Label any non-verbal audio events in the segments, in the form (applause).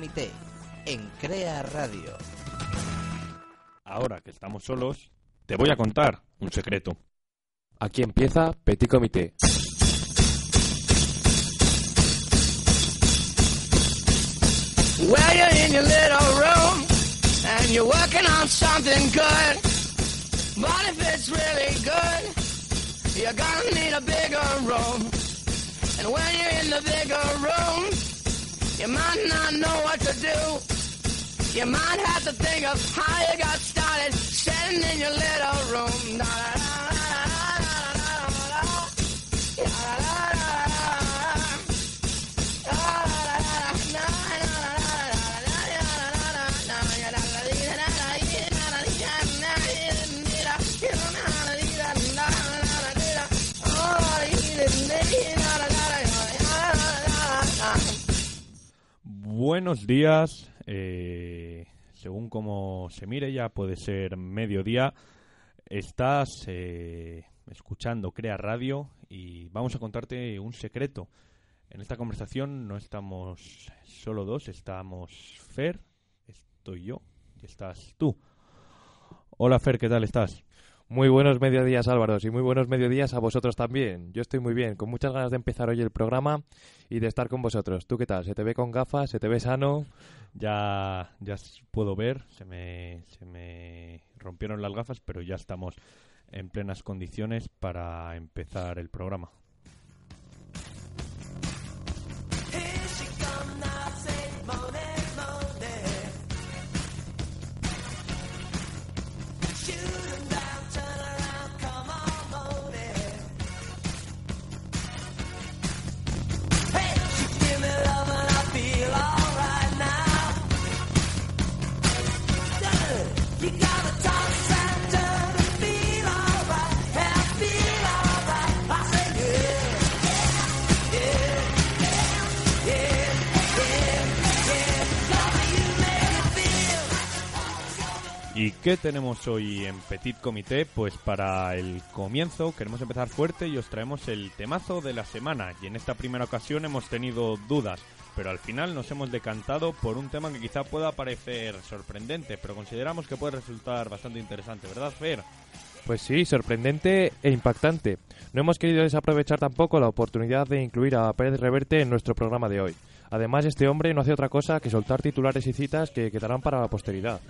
Comité en Crea Radio. Ahora que estamos solos, te voy a contar un secreto. Aquí empieza Petit Comité. Well, you're in your little room and you're working on something good. But if it's really good, you're gonna need a bigger room. And when you're in the bigger room, you might not know what to do. You might have to think of how you got started sitting in your little room. Da, da, da, Buenos días. eh, según como se mire, ya puede ser mediodía. Estás eh, escuchando Crea Radio y vamos a contarte un secreto. En esta conversación no estamos solo dos, estamos Fer, estoy yo y estás tú. Hola Fer, ¿qué tal estás? Muy buenos mediodías Álvaro y muy buenos mediodías a vosotros también. Yo estoy muy bien, con muchas ganas de empezar hoy el programa y de estar con vosotros. ¿Tú qué tal? ¿Se te ve con gafas? ¿Se te ve sano? Ya, ya puedo ver, se me, se me rompieron las gafas, pero ya estamos en plenas condiciones para empezar el programa. Tenemos hoy en Petit Comité? Pues para el comienzo queremos empezar fuerte y os traemos el temazo de la semana. Y en esta primera ocasión hemos tenido dudas, pero al final nos hemos decantado por un tema que quizá pueda parecer sorprendente, pero consideramos que puede resultar bastante interesante, ¿verdad, Fer? Pues sí, sorprendente e impactante. No hemos querido desaprovechar tampoco la oportunidad de incluir a Pérez Reverte en nuestro programa de hoy. Además, este hombre no hace otra cosa que soltar titulares y citas que quedarán para la posteridad.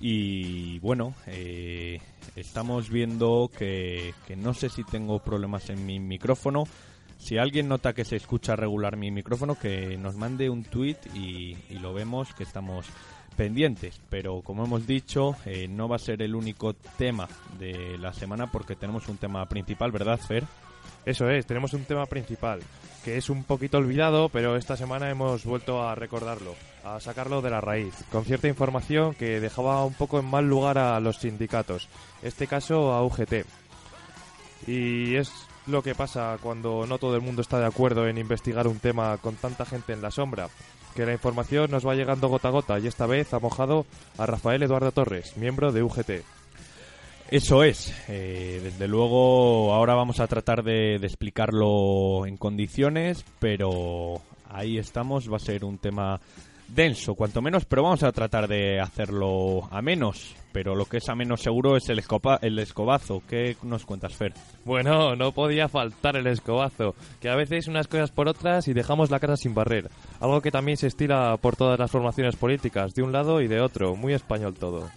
Y bueno, eh, estamos viendo que, no sé si tengo problemas en mi micrófono. Si alguien nota que se escucha regular mi micrófono, que nos mande un tweet y, y lo vemos que estamos pendientes. Pero como hemos dicho, eh, no va a ser el único tema de la semana porque tenemos un tema principal, ¿verdad, Fer? Eso es, tenemos un tema principal, que es un poquito olvidado, pero esta semana hemos vuelto a recordarlo, a sacarlo de la raíz, con cierta información que dejaba un poco en mal lugar a los sindicatos, este caso a UGT. Y es lo que pasa cuando no todo el mundo está de acuerdo en investigar un tema con tanta gente en la sombra, que la información nos va llegando gota a gota y esta vez ha mojado a Rafael Eduardo Torres, miembro de UGT. Eso es. Eh, desde luego, ahora vamos a tratar de, explicarlo en condiciones, pero ahí estamos. Va a ser un tema denso, cuanto menos, pero vamos a tratar de hacerlo a menos. Pero lo que es a menos seguro es el, escopa- el escobazo. ¿Qué nos cuentas, Fer? Bueno, no podía faltar el escobazo, que a veces unas cosas por otras y dejamos la casa sin barrer. Algo que también se estila por todas las formaciones políticas, de un lado y de otro, muy español todo.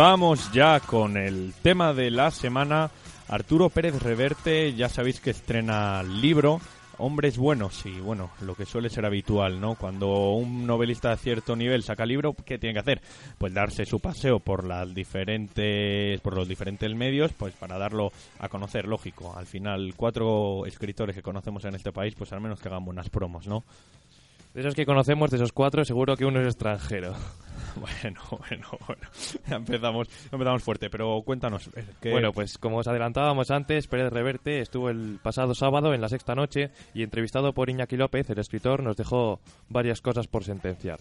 Vamos ya con el tema de la semana. Arturo Pérez Reverte, ya sabéis que estrena libro. Hombres buenos y bueno, lo que suele ser habitual, ¿no? Cuando un novelista de cierto nivel saca libro, ¿qué tiene que hacer? Pues darse su paseo por las diferentes por los diferentes medios, pues para darlo a conocer, lógico. Al final, cuatro escritores que conocemos en este país, pues al menos que hagan buenas promos, ¿no? De esos que conocemos, de esos cuatro, seguro que uno es extranjero. (laughs) Bueno, bueno, bueno. Empezamos, empezamos fuerte, pero cuéntanos. eh, ¿qué- Bueno, pues como os adelantábamos antes, Pérez Reverte estuvo el pasado sábado en la sexta noche y entrevistado por Iñaki López, el escritor, nos dejó varias cosas por sentenciar.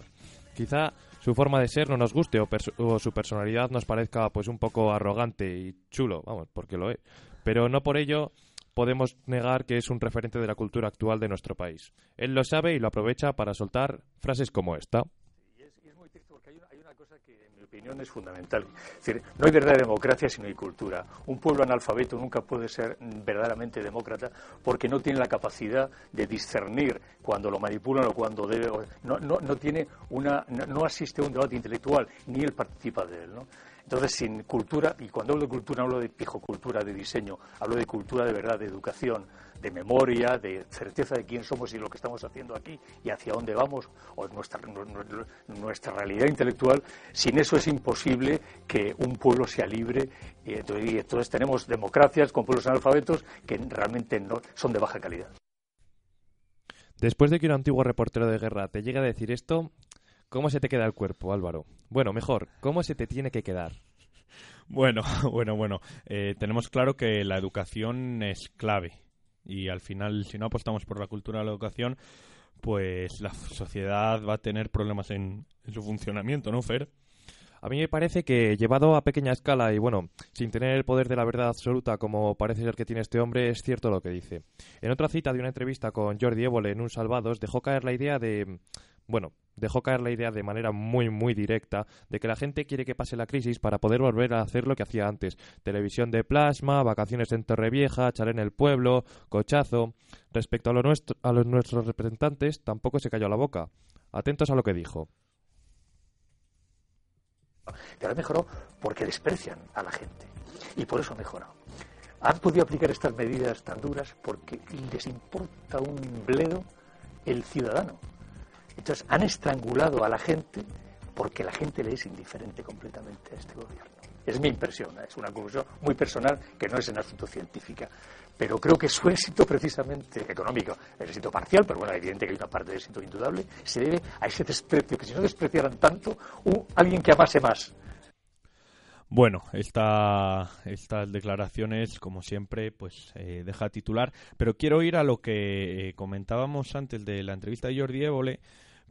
Quizá su forma de ser no nos guste o, o su personalidad nos parezca pues un poco arrogante y chulo, vamos, porque lo es. Pero no por ello podemos negar que es un referente de la cultura actual de nuestro país. Él lo sabe y lo aprovecha para soltar frases como esta. Y es, y es muy triste porque hay una, hay una cosa que, en mi opinión, es fundamental. Es decir, no hay verdadera democracia si no hay cultura. Un pueblo analfabeto nunca puede ser verdaderamente demócrata porque no tiene la capacidad de discernir cuando lo manipulan o cuando debe. no, no, no tiene una, no, no asiste a un debate intelectual ni él participa de él. ¿no? Entonces, sin cultura, y cuando hablo de cultura, no hablo de pijocultura, de diseño, hablo de cultura de verdad, de educación, de memoria, de certeza de quién somos y lo que estamos haciendo aquí y hacia dónde vamos, o nuestra, nu- nu- nuestra realidad intelectual. Sin eso es imposible que un pueblo sea libre. Y entonces, y entonces tenemos democracias con pueblos analfabetos que realmente no, son de baja calidad. Después de que un antiguo reportero de guerra te llegue a decir esto, ¿cómo se te queda el cuerpo, Álvaro? Bueno, mejor, ¿cómo se te tiene que quedar? Bueno, (laughs) bueno, bueno. Eh, tenemos claro que la educación es clave. Y al final, si no apostamos por la cultura de la educación, pues la sociedad va a tener problemas en, su funcionamiento, ¿no, Fer? A mí me parece que llevado a pequeña escala y bueno, sin tener el poder de la verdad absoluta como parece ser que tiene este hombre, es cierto lo que dice. En otra cita de una entrevista con Jordi Évole en Un Salvados dejó caer la idea de bueno, dejó caer la idea de manera muy muy directa de que la gente quiere que pase la crisis para poder volver a hacer lo que hacía antes. Televisión de plasma, vacaciones en Torrevieja, chalet en el pueblo, cochazo. Respecto a, lo nuestro, a los nuestros representantes, tampoco se cayó la boca. Atentos a lo que dijo. Pero ha mejorado porque desprecian a la gente. Y por eso ha mejorado. Han podido aplicar estas medidas tan duras porque les importa un bledo el ciudadano. Entonces han estrangulado a la gente porque la gente le es indiferente completamente a este gobierno. Es mi impresión, ¿eh? es una conclusión muy personal que no es en asunto científica. Pero creo que su éxito precisamente económico, el éxito parcial, pero bueno, evidente que hay una parte de éxito indudable, se debe a ese desprecio, que si no despreciaran tanto, alguien que amase más. Bueno, esta, estas declaraciones, como siempre, pues eh, deja titular, pero quiero ir a lo que eh, comentábamos antes de la entrevista de Jordi Évole,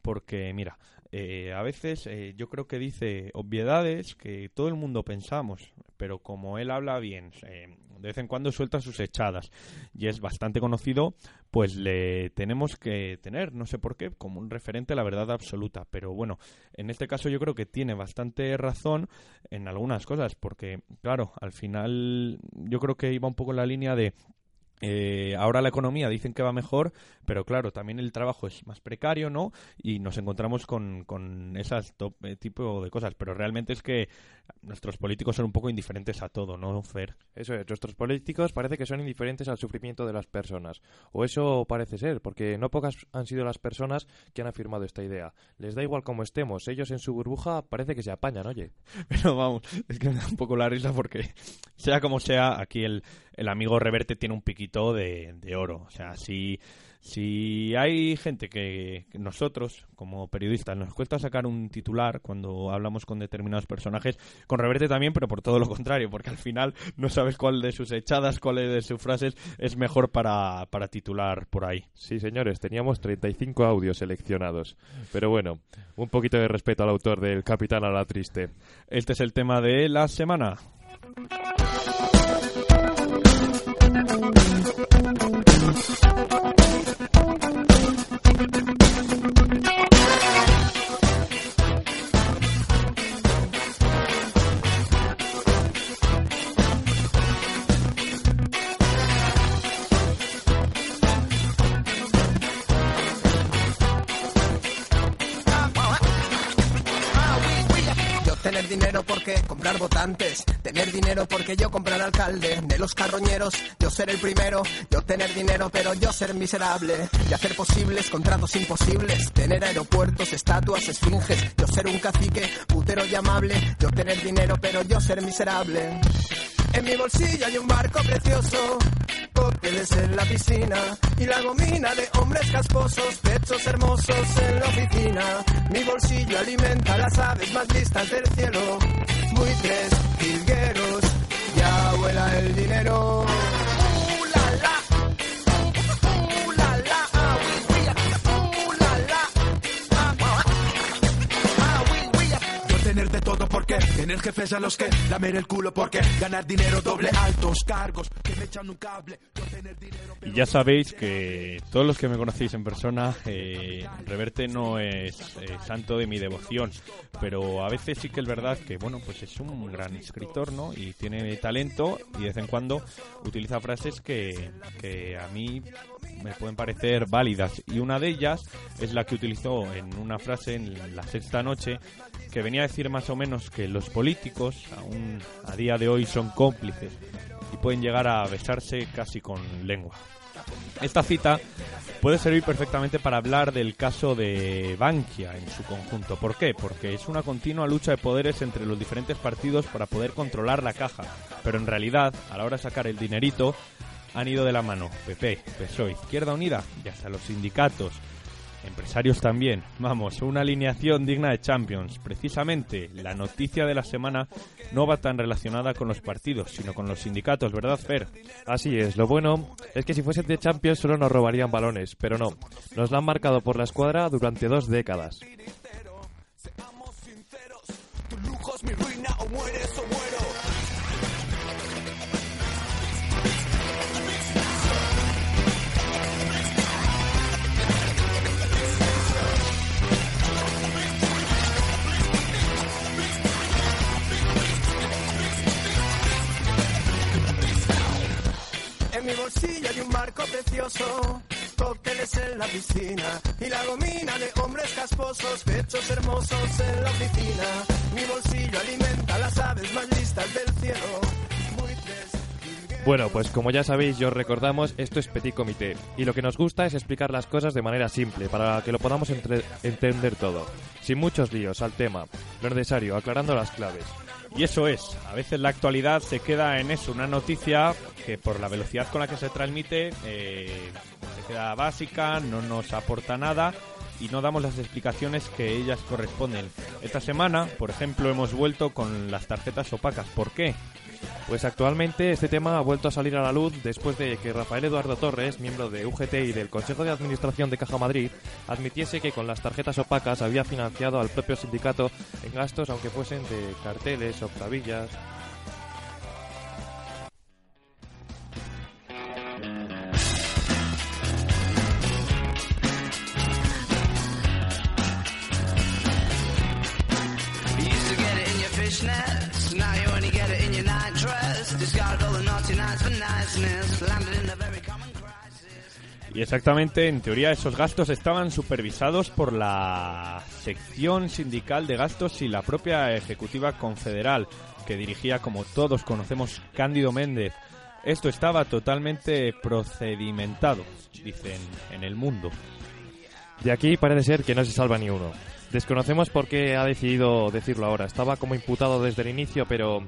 porque mira, eh, a veces eh, yo creo que dice obviedades que todo el mundo pensamos, pero como él habla bien, eh, de vez en cuando suelta sus echadas y es bastante conocido, pues le tenemos que tener, no sé por qué, como un referente a la verdad absoluta. Pero bueno, en este caso yo creo que tiene bastante razón en algunas cosas, porque claro, al final yo creo que iba un poco en la línea de eh, ahora la economía dicen que va mejor, pero claro, también el trabajo es más precario, ¿no? Y nos encontramos con, con esas top- eh, tipo de cosas. Pero realmente es que nuestros políticos son un poco indiferentes a todo, ¿no, Fer? Eso es, nuestros políticos parece que son indiferentes al sufrimiento de las personas. O eso parece ser, porque no pocas han sido las personas que han afirmado esta idea. Les da igual cómo estemos, ellos en su burbuja parece que se apañan, oye. (laughs) Pero vamos, es que me da un poco la risa porque, sea como sea, aquí el, el amigo Reverte tiene un piquito de, de oro. O sea, si, si hay gente que, que nosotros, como periodistas, nos cuesta sacar un titular cuando hablamos con determinados personajes, con Reverte también, pero por todo lo contrario, porque al final no sabes cuál de sus echadas, cuál de sus frases es mejor para, para titular por ahí. Sí, señores, teníamos 35 audios seleccionados. Pero bueno, un poquito de respeto al autor del Capitán a la Triste. Este es el tema de la semana. Comprar votantes, tener dinero porque yo comprar alcalde, de los carroñeros, yo ser el primero, yo tener dinero pero yo ser miserable, y hacer posibles contratos imposibles, tener aeropuertos, estatuas, esfinges, yo ser un cacique, putero y amable, yo tener dinero pero yo ser miserable. En mi bolsillo hay un barco precioso, cócteles en la piscina y la gomina de hombres casposos, pechos hermosos en la oficina. Mi bolsillo alimenta las aves más listas del cielo, buitres, jilgueros, ya vuela el dinero. Tener jefes a los que lamer el culo porque ganar dinero doble altos cargos que me echan un cable. Yo tener dinero Y ya sabéis que todos los que me conocéis en persona, eh, Reverte no es eh, santo de mi devoción, pero a veces sí que es verdad que, bueno, pues es un gran escritor, ¿no? Y tiene talento y de vez en cuando utiliza frases que, que a mí me pueden parecer válidas. Y una de ellas es la que utilizó en una frase en la sexta noche, que venía a decir más o menos que los políticos, aún a día de hoy, son cómplices y pueden llegar a besarse casi con lengua. Esta cita puede servir perfectamente para hablar del caso de Bankia en su conjunto. ¿Por qué? Porque es una continua lucha de poderes entre los diferentes partidos para poder controlar la caja. Pero en realidad, a la hora de sacar el dinerito, han ido de la mano PP, PSOE, Izquierda Unida y hasta los sindicatos. Empresarios también. Vamos, una alineación digna de Champions. Precisamente, la noticia de la semana no va tan relacionada con los partidos, sino con los sindicatos, ¿verdad, Fer? Así es, lo bueno es que si fuese de Champions solo nos robarían balones, pero no, nos la han marcado por la escuadra durante dos décadas. Seamos sinceros, tu lujo es mi ruina o mueres o muero. Bolsillo hay un marco precioso, cócteles en la piscina y la gomina de hombres casposos, pechos hermosos en la oficina. Mi bolsillo alimenta las aves más listas del cielo. Bueno, pues como ya sabéis, yo os recordamos, esto es Petit Comité. Y lo que nos gusta es explicar las cosas de manera simple, para que lo podamos entre- entender todo. Sin muchos líos, al tema. Lo necesario, aclarando las claves. Y eso es, a veces la actualidad se queda en eso, una noticia que por la velocidad con la que se transmite eh, se queda básica, no nos aporta nada y no damos las explicaciones que ellas corresponden. Esta semana, por ejemplo, hemos vuelto con las tarjetas opacas. ¿Por qué? Pues actualmente este tema ha vuelto a salir a la luz después de que Rafael Eduardo Torres, miembro de UGT y del Consejo de Administración de Caja Madrid, admitiese que con las tarjetas opacas había financiado al propio sindicato en gastos aunque fuesen de carteles, octavillas. You Y exactamente, en teoría, esos gastos estaban supervisados por la sección sindical de gastos y la propia ejecutiva confederal, que dirigía, como todos conocemos, Cándido Méndez. Esto estaba totalmente procedimentado, dicen en el mundo. De aquí parece ser que no se salva ni uno. Desconocemos por qué ha decidido decirlo ahora. Estaba como imputado desde el inicio, pero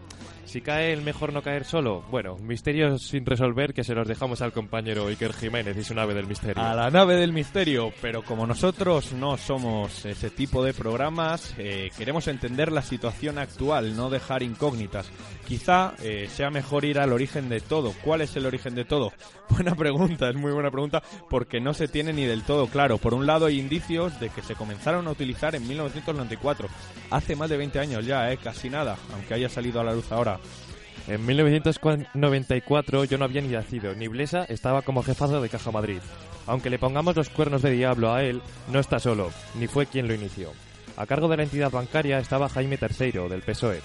si cae el mejor no caer solo. Bueno, misterios sin resolver que se los dejamos al compañero Iker Jiménez y su nave del misterio. A la nave del misterio, pero como nosotros no somos ese tipo de programas, eh, queremos entender la situación actual, no dejar incógnitas. Quizá eh, sea mejor ir al origen de todo. ¿Cuál es el origen de todo? (laughs) Buena pregunta, es muy buena pregunta, porque no se tiene ni del todo claro. Por un lado hay indicios de que se comenzaron a utilizar en 1994, hace más de 20 años ya, eh, casi nada, aunque haya salido a la luz ahora. En 1994 yo no había ni nacido, ni Blesa estaba como jefazo de Caja Madrid. Aunque le pongamos los cuernos de diablo a él, no está solo, ni fue quien lo inició. A cargo de la entidad bancaria estaba Jaime III, del PSOE.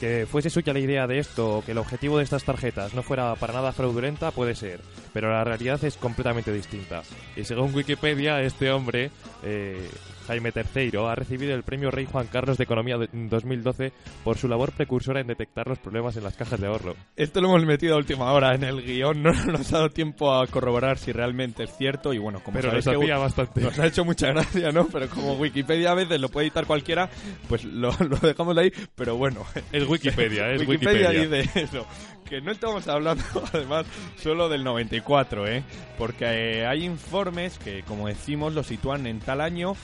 Que fuese suya la idea de esto o que el objetivo de estas tarjetas no fuera para nada fraudulenta puede ser, pero la realidad es completamente distinta. Y según Wikipedia, este hombre, eh, Jaime III, ha recibido el premio Rey Juan Carlos de Economía de- 2012 por su labor precursora en detectar los problemas en las cajas de ahorro. Esto lo hemos metido a última hora en el guion, no (laughs) nos ha dado tiempo a corroborar si realmente es cierto y bueno, como Pero nos hacía bastante. nos ha hecho mucha gracia, ¿no? Pero como Wikipedia a veces lo puede editar cualquiera, pues lo, (laughs) lo dejamos ahí, pero bueno. Es Wikipedia, es (laughs) Wikipedia, Wikipedia. dice eso. Que no estamos hablando, además, solo del 94, ¿eh? Porque eh, hay informes que, como decimos, lo sitúan en tal año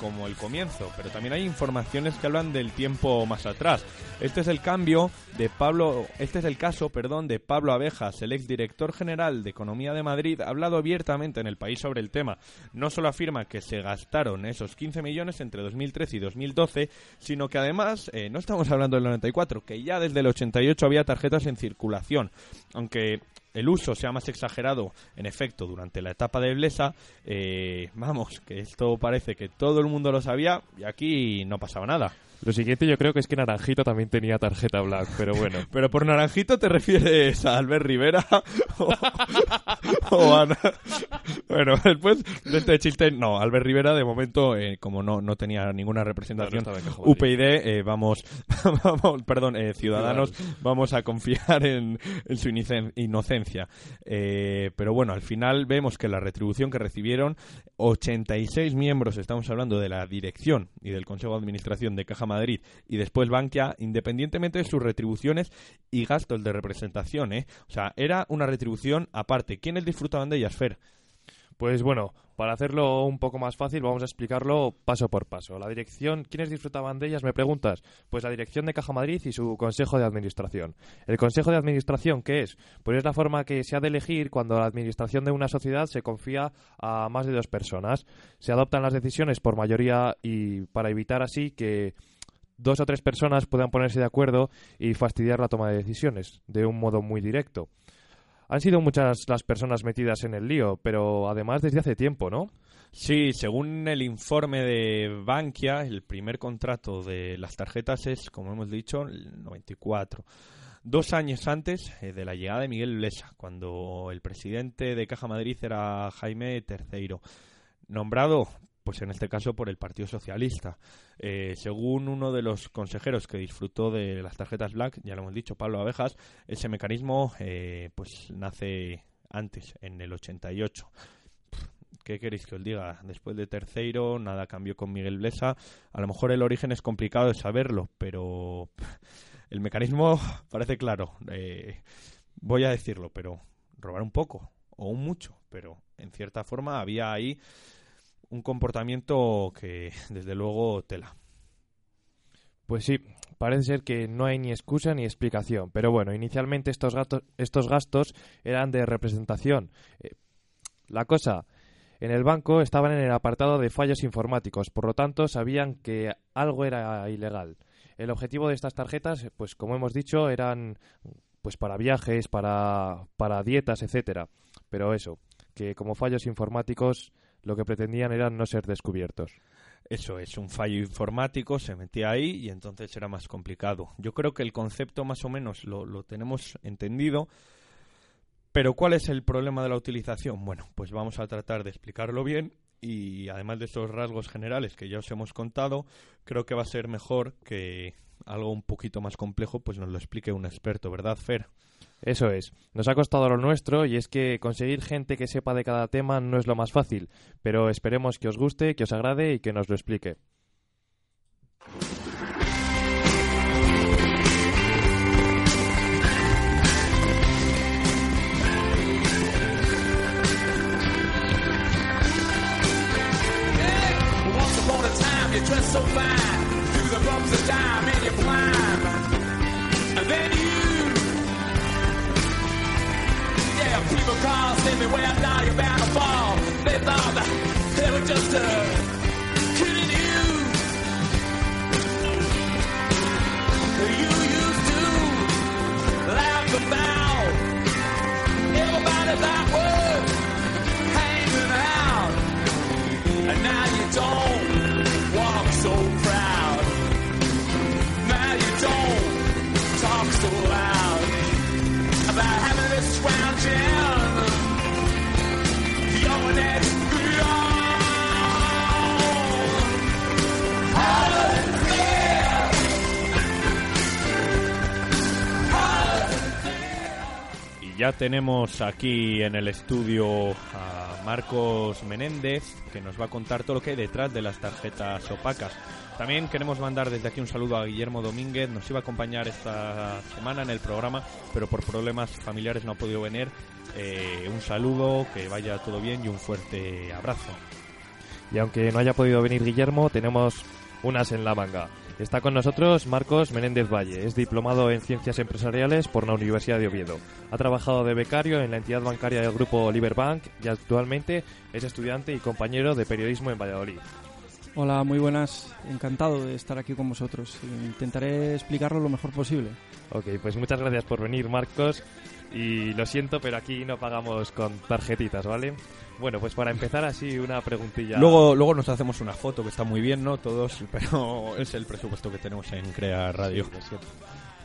como el comienzo, pero también hay informaciones que hablan del tiempo más atrás. Este es el cambio de Pablo, este es el caso, perdón, de Pablo Abejas, el exdirector general de Economía de Madrid, ha hablado abiertamente en el país sobre el tema. No solo afirma que se gastaron esos 15 millones entre 2013 y 2012, sino que además, eh, no estamos hablando del 94, que ya desde el 88 había tarjetas en circulación, aunque el uso sea más exagerado, en efecto, durante la etapa de Blesa, eh, vamos, que esto parece que todo el mundo lo sabía y aquí no pasaba nada. Lo siguiente yo creo que es que Naranjito también tenía tarjeta black, pero bueno. (laughs) Pero por naranjito te refieres a Albert Rivera (laughs) o, o a... Bueno, después de este chiste, no, Albert Rivera de momento, eh, como no, no tenía ninguna representación No. UPyD, eh, vamos, (laughs) vamos, perdón, eh, ciudadanos, vamos a confiar en, en su inocencia. Pero bueno, al final vemos que la retribución que recibieron 86 miembros, estamos hablando de la dirección y del Consejo de Administración de Caja Madrid y después Bankia, independientemente de sus retribuciones y gastos de representación, ¿eh? O sea, era una retribución aparte. ¿Quiénes disfrutaban de ellas, Fer? Pues bueno, para hacerlo un poco más fácil, vamos a explicarlo paso por paso. La dirección, ¿quiénes disfrutaban de ellas? Me preguntas. Pues la dirección de Caja Madrid y su Consejo de Administración. ¿El Consejo de Administración qué es? Pues es la forma que se ha de elegir cuando la administración de una sociedad se confía a más de dos personas. Se adoptan las decisiones por mayoría y para evitar así que dos o tres personas puedan ponerse de acuerdo y fastidiar la toma de decisiones de un modo muy directo. Han sido muchas las personas metidas en el lío, pero además desde hace tiempo, ¿no? Sí, según el informe de Bankia, el primer contrato de las tarjetas es, como hemos dicho, el 94. Dos años antes eh, de la llegada de Miguel Blesa, cuando el presidente de Caja Madrid era Jaime III, nombrado, pues en este caso, por el Partido Socialista. Eh, según uno de los consejeros que disfrutó de las tarjetas Black, ya lo hemos dicho, Pablo Abejas, ese mecanismo eh, pues nace antes, en el 88. ¿Qué queréis que os diga? Después de tercero, nada cambió con Miguel Blesa. A lo mejor el origen es complicado de saberlo, pero el mecanismo (laughs) parece claro. Eh, voy a decirlo, pero robar un poco o un mucho, pero en cierta forma había ahí un comportamiento que, desde luego, tela. Pues sí, parece ser que no hay ni excusa ni explicación. Pero bueno, inicialmente estos gastos, estos gastos eran de representación. Eh, la cosa, en el banco estaban en el apartado de fallos informáticos, por lo tanto sabían que algo era ilegal. El objetivo de estas tarjetas, pues como hemos dicho, eran pues para viajes, para, para dietas, etcétera. Pero eso, que como fallos informáticos lo que pretendían era no ser descubiertos. Eso es, un fallo informático se metía ahí y entonces era más complicado. Yo creo que el concepto más o menos lo, lo tenemos entendido, pero ¿cuál es el problema de la utilización? Bueno, pues vamos a tratar de explicarlo bien y además de esos rasgos generales que ya os hemos contado, creo que va a ser mejor que algo un poquito más complejo pues nos lo explique un experto, ¿verdad, Fer? Eso es. Nos ha costado lo nuestro y es que conseguir gente que sepa de cada tema no es lo más fácil, pero esperemos que os guste, que os agrade y que nos lo explique. So fine. bumps of time and you climb. And then you, yeah, people call, send me where now you're bound to fall. They thought they were just uh, kidding you. You used to laugh about everybody that was hanging out, and now you don't walk so. Y ya tenemos aquí en el estudio a Marcos Menéndez, que nos va a contar todo lo que hay detrás de las tarjetas opacas. También queremos mandar desde aquí un saludo a Guillermo Domínguez, nos iba a acompañar esta semana en el programa, pero por problemas familiares no ha podido venir. Eh, un saludo, que vaya todo bien y un fuerte abrazo. Y aunque no haya podido venir Guillermo, tenemos unas en la manga. Está con nosotros Marcos Menéndez Valle, es diplomado en Ciencias Empresariales por la Universidad de Oviedo. Ha trabajado de becario en la entidad bancaria del grupo Liberbank y actualmente es estudiante y compañero de periodismo en Valladolid. Hola, muy buenas. Encantado de estar aquí con vosotros. Intentaré explicarlo lo mejor posible. Ok, pues muchas gracias por venir Marcos y lo siento, pero aquí no pagamos con tarjetitas, ¿vale? Bueno, pues para empezar así una preguntilla. Luego, luego nos hacemos una foto que está muy bien, ¿no? Todos, (laughs) pero es el presupuesto que tenemos en Crea Radio. Sí.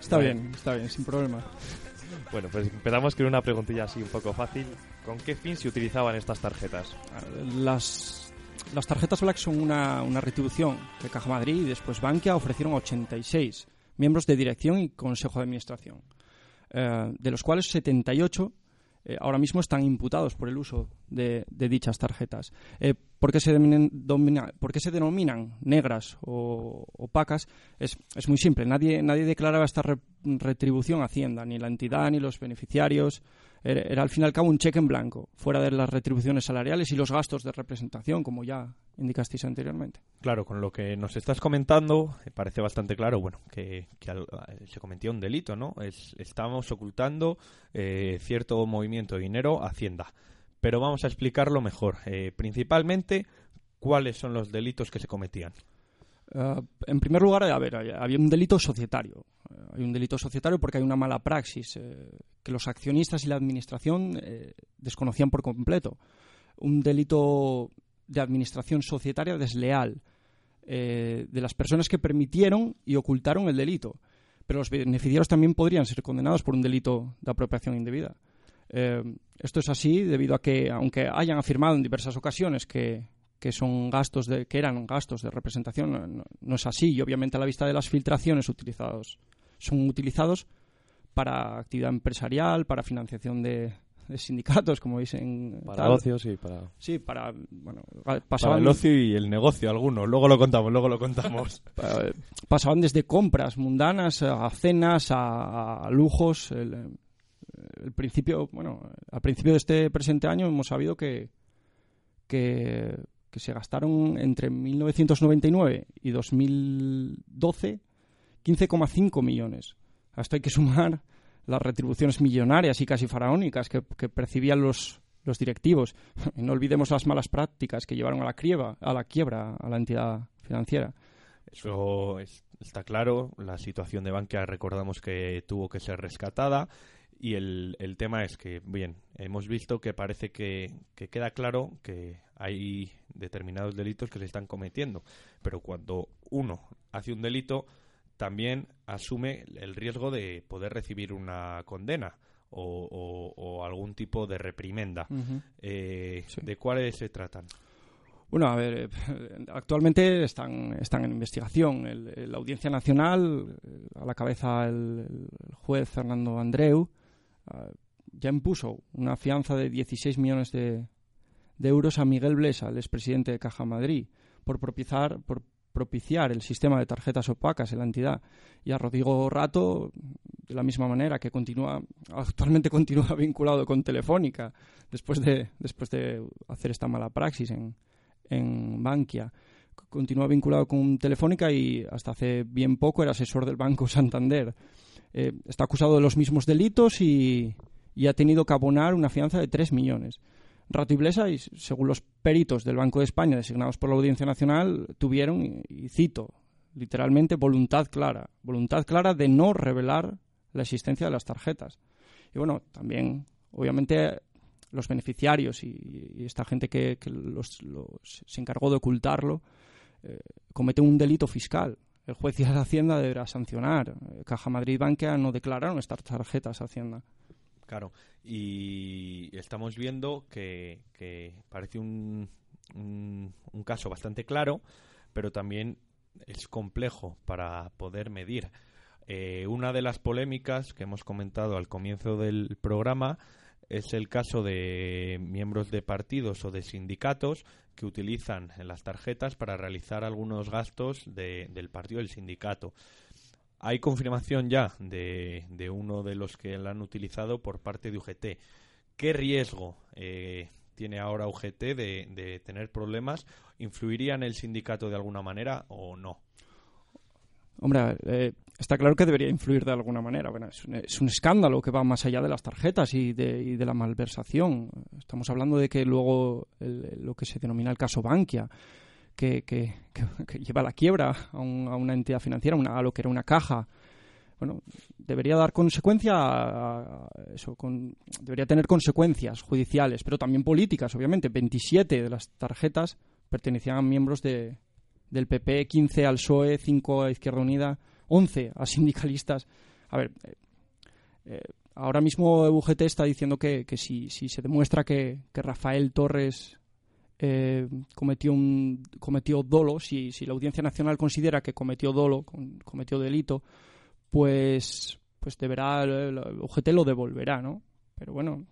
Está Vale. bien, está bien, sin problema. Bueno, pues empezamos con una preguntilla así un poco fácil. ¿Con qué fin se utilizaban estas tarjetas? Las, las tarjetas Black son una, una retribución que Caja Madrid y después Bankia ofrecieron a 86 miembros de dirección y consejo de administración, eh, de los cuales 78 eh, ahora mismo están imputados por el uso de, dichas tarjetas. Eh, ¿por, qué se dominen- domina- por qué se denominan negras o opacas? Es, es muy simple. Nadie, nadie declaraba esta re- retribución a Hacienda, ni la entidad ni los beneficiarios. Era, al fin y al cabo un cheque en blanco, fuera de las retribuciones salariales y los gastos de representación, como ya indicasteis anteriormente. Claro, con lo que nos estás comentando, eh, parece bastante claro, bueno, que, al- eh, se cometía un delito, ¿no? Es, estamos ocultando eh, cierto movimiento de dinero a Hacienda. Pero vamos a explicarlo mejor. Eh, principalmente, ¿cuáles son los delitos que se cometían? Uh, en primer lugar, a ver, había un delito societario. Eh, hay un delito societario porque hay una mala praxis eh, que los accionistas y la administración eh, desconocían por completo. Un delito de administración societaria desleal eh, de las personas que permitieron y ocultaron el delito. Pero los beneficiarios también podrían ser condenados por un delito de apropiación indebida. Eh, esto es así debido a que, aunque hayan afirmado en diversas ocasiones que, que son gastos de, que eran gastos de representación, no, no- no es así. Y obviamente a la vista de las filtraciones utilizados son utilizados para actividad empresarial, para financiación de, de sindicatos, como dicen. Para tal. ocios y para... Sí, para bueno, Para el ocio y el negocio, algunos. Luego lo contamos, luego lo contamos. (laughs) Eh, pasaban desde compras mundanas a cenas, a, a lujos. El, eh, el principio, bueno, al principio de este presente año hemos sabido que, que, que se gastaron entre 1999 y 2012 15,5 millones. A esto hay que sumar las retribuciones millonarias y casi faraónicas que, percibían los, los directivos. (laughs) No olvidemos las malas prácticas que llevaron a la, a la quiebra a la entidad financiera. Eso es- está claro. La situación de Bankia recordamos que tuvo que ser rescatada. Y el, el tema es que, bien, hemos visto que parece que, que queda claro que hay determinados delitos que se están cometiendo. Pero cuando uno hace un delito, también asume el riesgo de poder recibir una condena o, o- o algún tipo de reprimenda. Eh, Sí. ¿De cuáles se tratan? Bueno, a ver, eh, actualmente están, están en investigación. El- el- la Audiencia Nacional, eh, a la cabeza el, el juez Fernando Andreu, ya impuso una fianza de 16 millones de, de euros a Miguel Blesa, el expresidente de Caja Madrid, por por propiciar el sistema de tarjetas opacas en la entidad. Y a Rodrigo Rato, de la misma manera, que continúa actualmente continúa (laughs) vinculado con Telefónica, después de, después de hacer esta mala praxis en, en Bankia. Continúa vinculado con Telefónica y hasta hace bien poco era asesor del Banco Santander. Eh, está acusado de los mismos delitos y, y ha tenido que abonar una fianza de 3 millones. Rato y según los peritos del Banco de España designados por la Audiencia Nacional, tuvieron, y, cito, literalmente voluntad clara, voluntad clara de no revelar la existencia de las tarjetas. Y bueno, también, obviamente, los beneficiarios y, esta gente que, los, se encargó de ocultarlo eh, cometen un delito fiscal. El juez y la Hacienda deberá sancionar. Caja Madrid y Bankia no declararon estas tarjetas a Hacienda. Claro, y estamos viendo que, parece un, un, caso bastante claro, pero también es complejo para poder medir. Eh, una de las polémicas que hemos comentado al comienzo del programa es el caso de miembros de partidos o de sindicatos que utilizan las tarjetas para realizar algunos gastos de- del partido del sindicato. Hay confirmación ya de, uno de los que la han utilizado por parte de UGT. ¿Qué riesgo eh, tiene ahora UGT de, tener problemas? ¿Influiría en el sindicato de alguna manera o no? Hombre, eh, está claro que debería influir de alguna manera. Bueno, es, un, es un escándalo que va más allá de las tarjetas y de, y de la malversación. Estamos hablando de que luego el- lo que se denomina el caso Bankia, que, (laughs) que- lleva a la quiebra a, un- a una entidad financiera, una- a lo que era una caja. Bueno, debería dar consecuencia a, eso, con- debería tener consecuencias judiciales, pero también políticas, obviamente. 27 de las tarjetas pertenecían a miembros de, del PP, 15 al PSOE, 5 a Izquierda Unida, 11 a sindicalistas. A ver, eh, eh, ahora mismo UGT está diciendo que, si, se demuestra que Rafael Torres eh, cometió un cometió dolo, si, si la Audiencia Nacional considera que cometió dolo, cometió delito, pues pues deberá la UGT lo devolverá, ¿no? Pero bueno,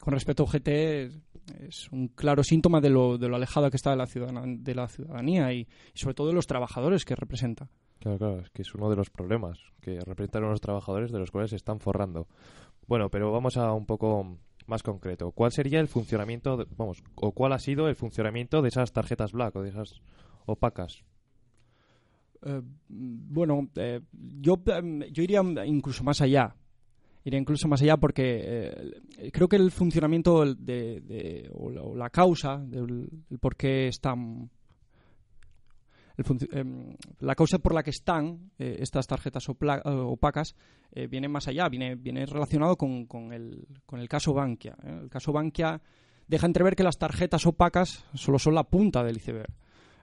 con respecto a UGT es, un claro síntoma de lo, de lo alejada que está de la, ciudadana- de la ciudadanía y, y sobre todo de los trabajadores que representa. Claro, claro, es que es uno de los problemas que representan unos trabajadores de los cuales se están forrando. Bueno, pero vamos a un poco más concreto. ¿Cuál sería el funcionamiento, vamos, o cuál ha sido el funcionamiento de esas tarjetas black o de esas opacas? Eh, bueno, eh, yo, eh, yo iría incluso más allá. Iría incluso más allá porque eh, creo que el funcionamiento de, o, la, o la causa del el por qué están. el em, la causa por la que están eh, estas tarjetas eh, opacas eh, viene más allá, viene, viene relacionado con, con el, con el caso Bankia. El caso Bankia deja entrever que las tarjetas opacas solo son la punta del iceberg.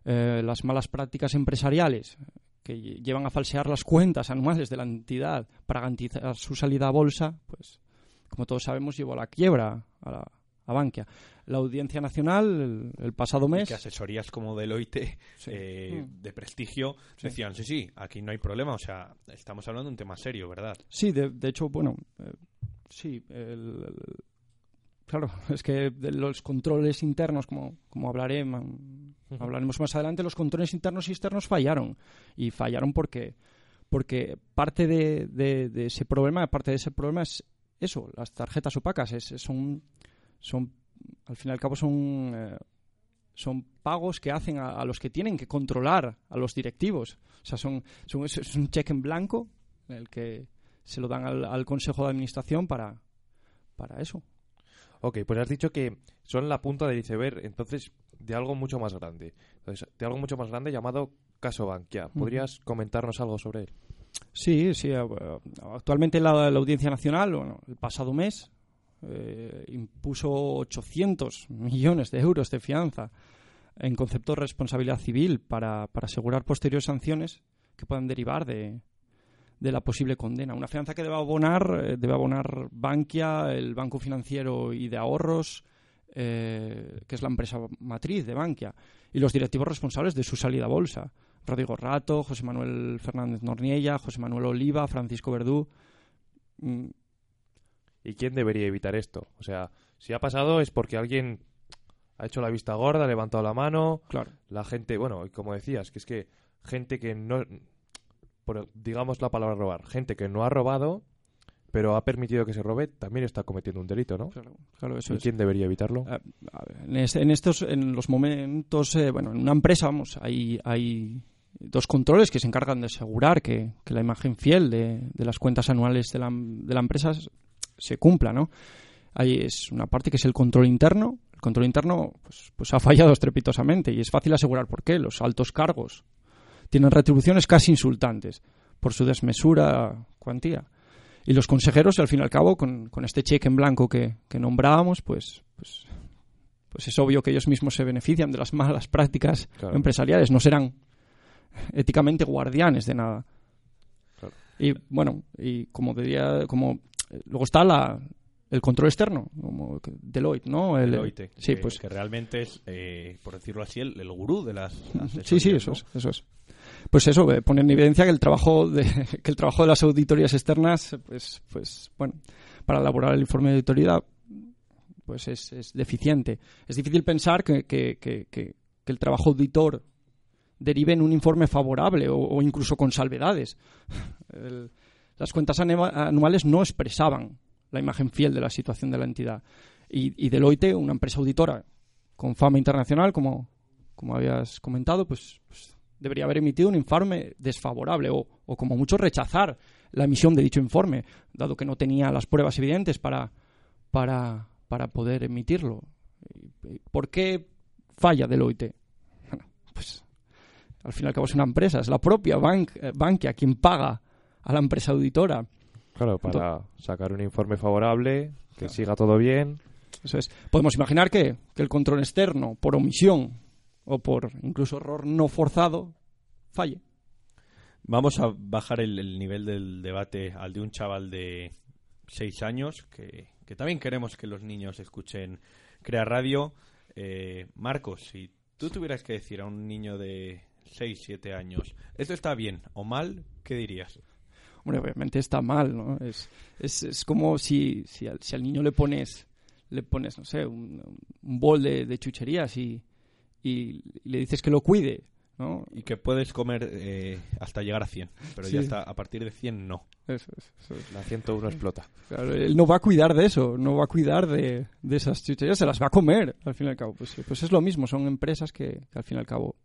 Las malas prácticas empresariales que lle- llevan a falsear las cuentas anuales de la entidad para garantizar su salida a bolsa, pues como todos sabemos llevó a la quiebra a, la- a Bankia. La Audiencia Nacional el, el pasado Y mes que asesorías como Deloitte Sí. eh, Mm. de prestigio Sí. decían, sí, sí, aquí no hay problema, o sea, estamos hablando de un tema serio, ¿verdad? Sí, de, de hecho, bueno, eh, sí, el- el- claro, (laughs) es que de los controles internos, como, como hablaré, hablaremos más adelante, los controles internos y externos fallaron. Y fallaron porque, porque parte de, de- de ese problema, parte de ese problema es eso, las tarjetas opacas, es, es- son, son, al fin y al cabo son... eh, son pagos que hacen a, a los que tienen que controlar a los directivos. O sea, son, son es, es un cheque en blanco en el que se lo dan al, al Consejo de Administración para, para eso. Ok, pues has dicho que son la punta del iceberg, entonces, de algo mucho más grande. Entonces, de algo mucho más grande llamado caso Bankia. ¿Podrías comentarnos algo sobre él? Sí, sí. eh, Actualmente la, la Audiencia Nacional, bueno, el pasado mes, eh, impuso 800 millones de euros de fianza en concepto de responsabilidad civil para, asegurar posteriores sanciones que puedan derivar de, de la posible condena. Una fianza que debe abonar, eh, debe abonar Bankia, el Banco Financiero y de Ahorros, eh, que es la empresa matriz de Bankia, y los directivos responsables de su salida a bolsa. Rodrigo Rato, José Manuel Fernández Norniella, José Manuel Oliva, Francisco Verdú. ¿Y quién debería evitar esto? O sea, si ha pasado es porque alguien ha hecho la vista gorda, ha levantado la mano. Claro. La gente, bueno, y como decías, que es que gente que no, por, digamos la palabra robar, gente que no ha robado, pero ha permitido que se robe, también está cometiendo un delito, ¿no? Claro, claro, eso ¿Y es. quién debería evitarlo? A- a ver, en, este- en estos, en los momentos, eh, bueno, en una empresa, vamos, hay, hay dos controles que se encargan de asegurar que, que la imagen fiel de, de las cuentas anuales de la, de la empresa se cumpla, ¿no? Ahí es una parte que es el control interno. El control interno, pues, pues ha fallado (laughs) estrepitosamente y es fácil asegurar por qué. Los altos cargos tienen retribuciones casi insultantes por su desmesura cuantía. Y los consejeros, al fin y al cabo, con, con este cheque en blanco que, que nombrábamos, pues, pues, pues es obvio que ellos mismos se benefician de las malas prácticas Claro. empresariales. No serán éticamente guardianes de nada. Claro. Y bueno, y como diría, como luego está la, el control externo, como Deloitte, ¿no? El- Deloitte, sí, que, pues que realmente es, eh, por decirlo así, el, el gurú de las Sí, sí, eso ¿no? es, eso es. pues eso, eh, pone en evidencia que el trabajo de, (laughs) que el trabajo de las auditorías externas, pues, pues bueno, para elaborar el informe de auditoría, pues es, es deficiente. Es difícil pensar que, que- que- que- que el trabajo auditor derive en un informe favorable o, o incluso con salvedades. (laughs) El- las cuentas anua- anuales no expresaban la imagen fiel de la situación de la entidad. Y, Deloitte, una empresa auditora con fama internacional, como, como habías comentado, pues, pues debería haber emitido un informe desfavorable o, o como mucho rechazar la emisión de dicho informe, dado que no tenía las pruebas evidentes para, para, para poder emitirlo. ¿Y- y ¿Por qué falla Deloitte? (laughs) Pues al fin y al cabo es una empresa, es la propia Bank, eh, quien paga a la empresa auditora. Claro, para sacar un informe favorable, que siga todo bien. Eso es. Podemos imaginar que, que el control externo, por omisión o por incluso error no forzado, falle. Vamos a bajar el, el nivel del debate al de un chaval de 6 años, que, que también queremos que los niños escuchen Crea Radio. Eh, Marcos, si tú tuvieras que decir a un niño de 6, 7 años, ¿esto está bien o mal? ¿Qué dirías? Hombre, obviamente está mal, ¿no? Es, es, es como si, si, al, si al niño le pones, le pones, no sé, un, un bol de, de chucherías y, y le dices que lo cuide, ¿no? Y que puedes comer eh, hasta llegar a 100, pero Sí. ya está, a partir de 100 no. Eso es, eso es. La 101 explota. Claro, él no va a cuidar de eso, no va a cuidar de, de esas chucherías, se las va a comer, al fin y al cabo. Pues, pues es lo mismo, son empresas que, que al fin y al cabo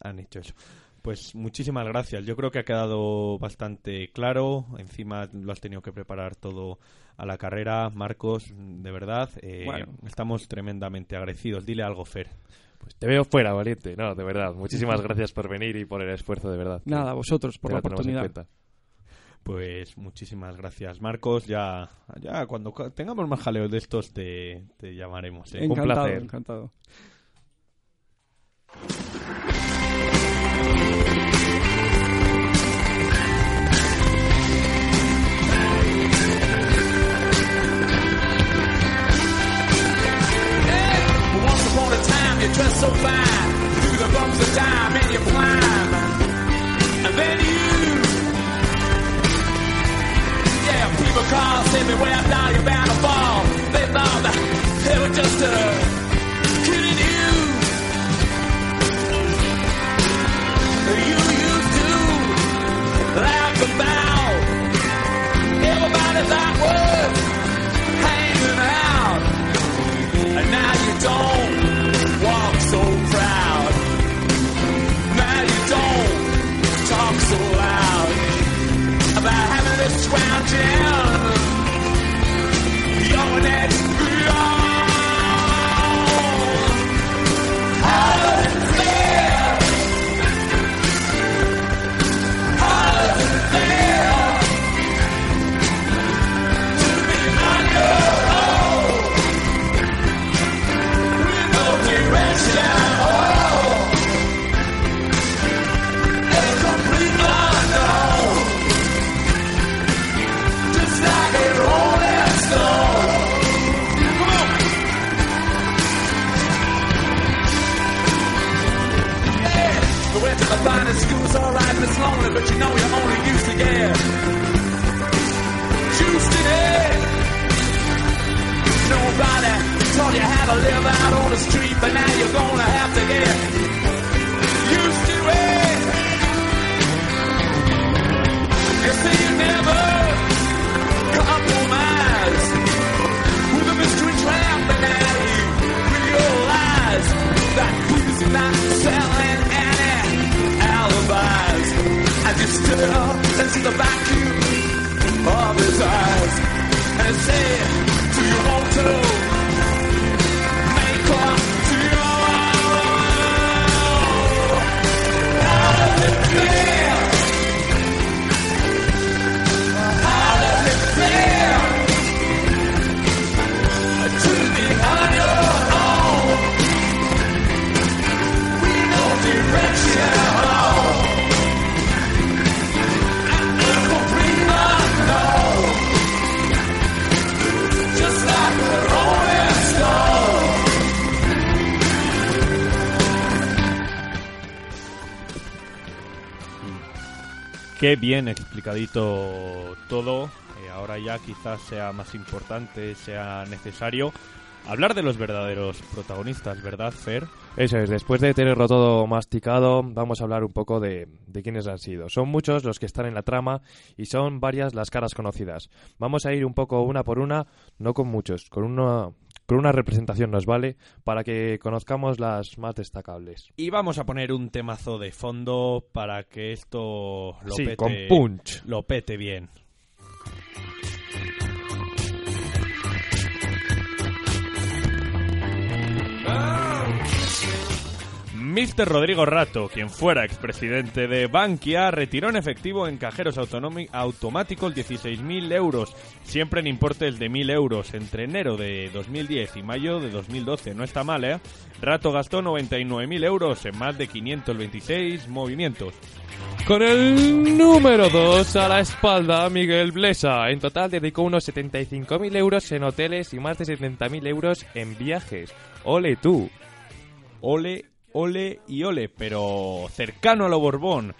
han hecho eso. Pues muchísimas gracias. Yo creo que ha quedado bastante claro. Encima lo has tenido que preparar todo a la carrera, Marcos. De verdad, eh, Bueno. estamos tremendamente agradecidos. Dile algo, Fer. Pues te veo fuera, valiente. No, de verdad. Muchísimas (laughs) gracias por venir y por el esfuerzo, de verdad. Nada, a vosotros por Que la oportunidad. cuenta. Pues muchísimas gracias, Marcos. Ya, ya cuando tengamos más jaleos de estos te, te llamaremos. ¿eh? Encantado, placer. encantado. A you dressed so fine. Through the bumps of time, and you climb. And then you. Yeah, people call, everywhere now you're bound to fall. They thought they were just uh, kidding you. You used to laugh about everybody that was hanging out. And now you don't down. But but you know you're only used to get juiced in it. Nobody taught you how to live out on the street, but now you're gonna have to get used to it. You see, you never compromise with a mystery trampling at you. Realize that who's not selling any alibis. You stare into the vacuum of his eyes and say, Do you want to Qué bien explicadito todo. Eh, ahora ya quizás sea más importante, sea necesario hablar de los verdaderos protagonistas, ¿verdad, Fer? Eso es, después de tenerlo todo masticado, vamos a hablar un poco de, de quiénes han sido. Son muchos los que están en la trama y son varias las caras conocidas. Vamos a ir un poco una por una, no con muchos, con una, con una representación nos vale para que conozcamos las más destacables. Y vamos a poner un temazo de fondo para que esto lo Sí, pete, con punch. lo pete bien. Mr. Rodrigo Rato, quien fuera expresidente de Bankia, retiró en efectivo en cajeros automáticos 16.000 euros, siempre en importes de 1.000 euros, entre enero de 2010 y mayo de 2012. No está mal, ¿eh? Rato gastó 99.000 euros en más de 526 movimientos. Con el número 2 a la espalda, Miguel Blesa. En total dedicó unos 75.000 euros en hoteles y más de 70.000 euros en viajes. Ole tú. Ole, ole y ole, pero cercano a lo Borbón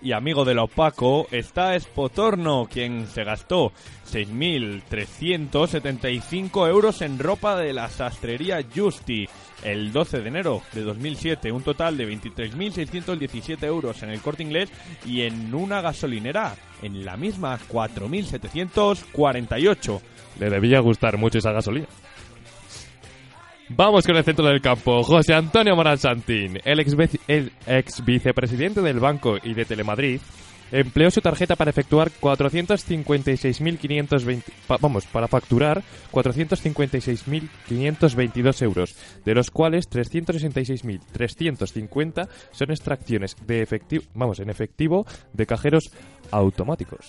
y amigo de lo opaco está Espotorno, quien se gastó 6.375 euros en ropa de la sastrería Justi el 12 de enero de 2007, un total de 23.617 euros en el corte inglés y en una gasolinera, en la misma 4.748. Le debía gustar mucho esa gasolina. Vamos con el centro del campo. José Antonio Morán Santín, el ex, vicepresidente del Banco y de Telemadrid, empleó su tarjeta para efectuar 456.520... pa- Vamos, para facturar 456.522 euros, de los cuales 366.350 son extracciones de efectivo, vamos, en efectivo de cajeros automáticos.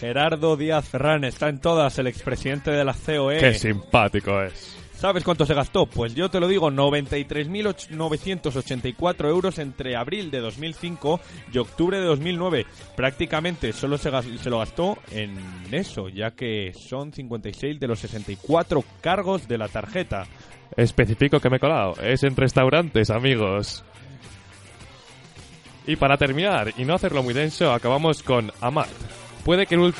Gerardo Díaz Ferrán está en todas, el expresidente de la COE. Qué simpático es. ¿Sabes cuánto se gastó? Pues yo te lo digo, 93.984 euros entre abril de 2005 y octubre de 2009. Prácticamente solo se, lo gastó en eso, ya que son 56 de los 64 cargos de la tarjeta. Especifico que me he colado. Es en restaurantes, amigos. Y para terminar, y no hacerlo muy denso, acabamos con Amat. Puede que, el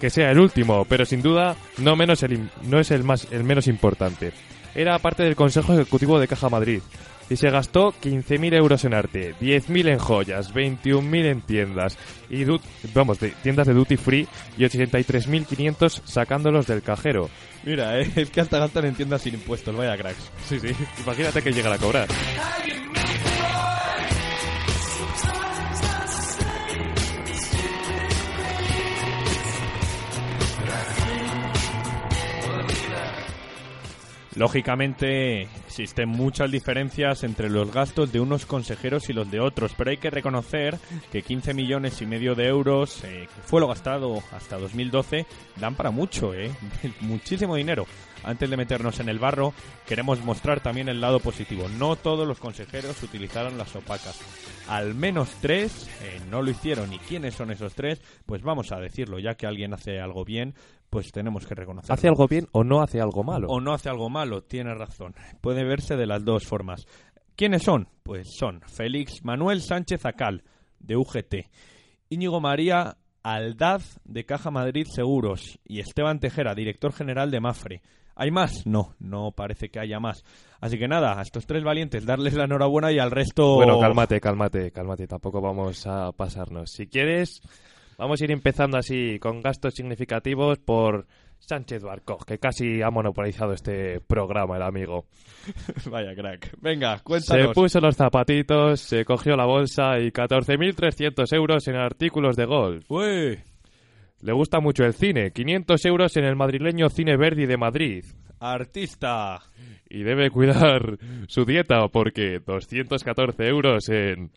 que sea el último, pero sin duda no, menos el, no es el, más, el menos importante. Era parte del Consejo Ejecutivo de Caja Madrid. Y se gastó 15.000 euros en arte, 10.000 en joyas, 21.000 en tiendas, y du- vamos, de tiendas de duty free y 83.500 sacándolos del cajero. Mira, eh, (laughs) es que hasta gastan en tiendas sin impuestos, vaya cracks. Sí, sí. Imagínate que llegan a cobrar. Lógicamente existen muchas diferencias entre los gastos de unos consejeros y los de otros, pero hay que reconocer que 15 millones y medio de euros, eh, que fue lo gastado hasta 2012, dan para mucho, ¿eh? (laughs) muchísimo dinero. Antes de meternos en el barro, queremos mostrar también el lado positivo. No todos los consejeros utilizaron las opacas. Al menos tres eh, no lo hicieron. ¿Y quiénes son esos tres? Pues vamos a decirlo, ya que alguien hace algo bien, pues tenemos que reconocerlo. ¿Hace algo bien o no hace algo malo? O no hace algo malo, tiene razón. Puede verse de las dos formas. ¿Quiénes son? Pues son Félix Manuel Sánchez Acal, de UGT, Íñigo María Aldaz, de Caja Madrid Seguros, y Esteban Tejera, director general de Mafre. ¿Hay más? No, no parece que haya más. Así que nada, a estos tres valientes darles la enhorabuena y al resto... Bueno, cálmate, cálmate, cálmate. Tampoco vamos a pasarnos. Si quieres, vamos a ir empezando así con gastos significativos por Sánchez Barcos, que casi ha monopolizado este programa, el amigo. (laughs) Vaya crack. Venga, Se cuéntanos. puso los zapatitos, se cogió la bolsa y 14.300 euros en artículos de golf. Uy, Le gusta mucho el cine, 500 euros en el madrileño Cine Verdi de Madrid. artista. Y debe cuidar su dieta porque 214 euros en...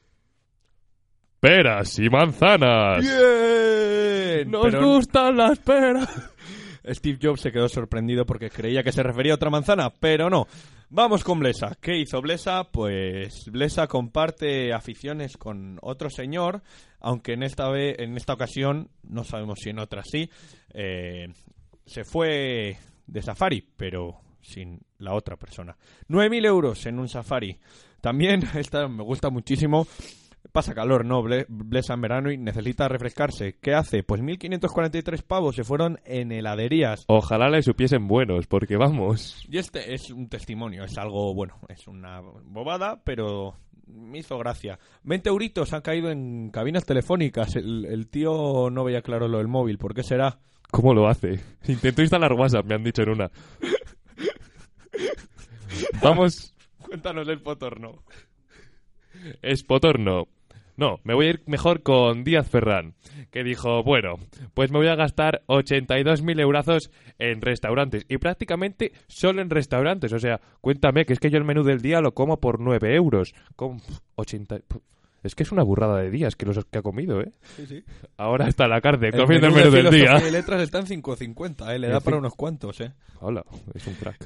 Peras y manzanas. Bien. Nos Pero- gustan las peras. (laughs) Steve Jobs se quedó sorprendido porque creía que se refería a otra manzana, pero no. Vamos con Blesa. ¿Qué hizo Blesa? Pues Blesa comparte aficiones con otro señor, aunque en esta vez, en esta ocasión, no sabemos si en otra sí, eh, se fue de safari, pero sin la otra persona. 9.000 euros en un safari. También, (laughs) esta me gusta muchísimo. Pasa calor, ¿no? Ble- Blesa en verano y necesita refrescarse. ¿Qué hace? Pues 1.543 pavos se fueron en heladerías. Ojalá le supiesen buenos, porque vamos. Y este es un testimonio, es algo, bueno, es una bobada, pero me hizo gracia. 20 euritos han caído en cabinas telefónicas. El, el tío no veía claro lo del móvil. ¿Por qué será? ¿Cómo lo hace? Intento instalar WhatsApp, me han dicho en una. (laughs) Vamos, Cuéntanos del potorno. Spotorno. No, me voy a ir mejor con Díaz Ferrán, que dijo, bueno, pues me voy a gastar 82.000 eurazos en restaurantes, y prácticamente solo en restaurantes, o sea, cuéntame que es que yo el menú del día lo como por 9 euros, con 80... Es que es una burrada de días que los que ha comido, ¿eh? Sí, sí. Ahora está la carne comiendo el menú del día. y letras está en 5.50, ¿eh? Le da para unos cuantos, ¿eh? Hola, es un crack.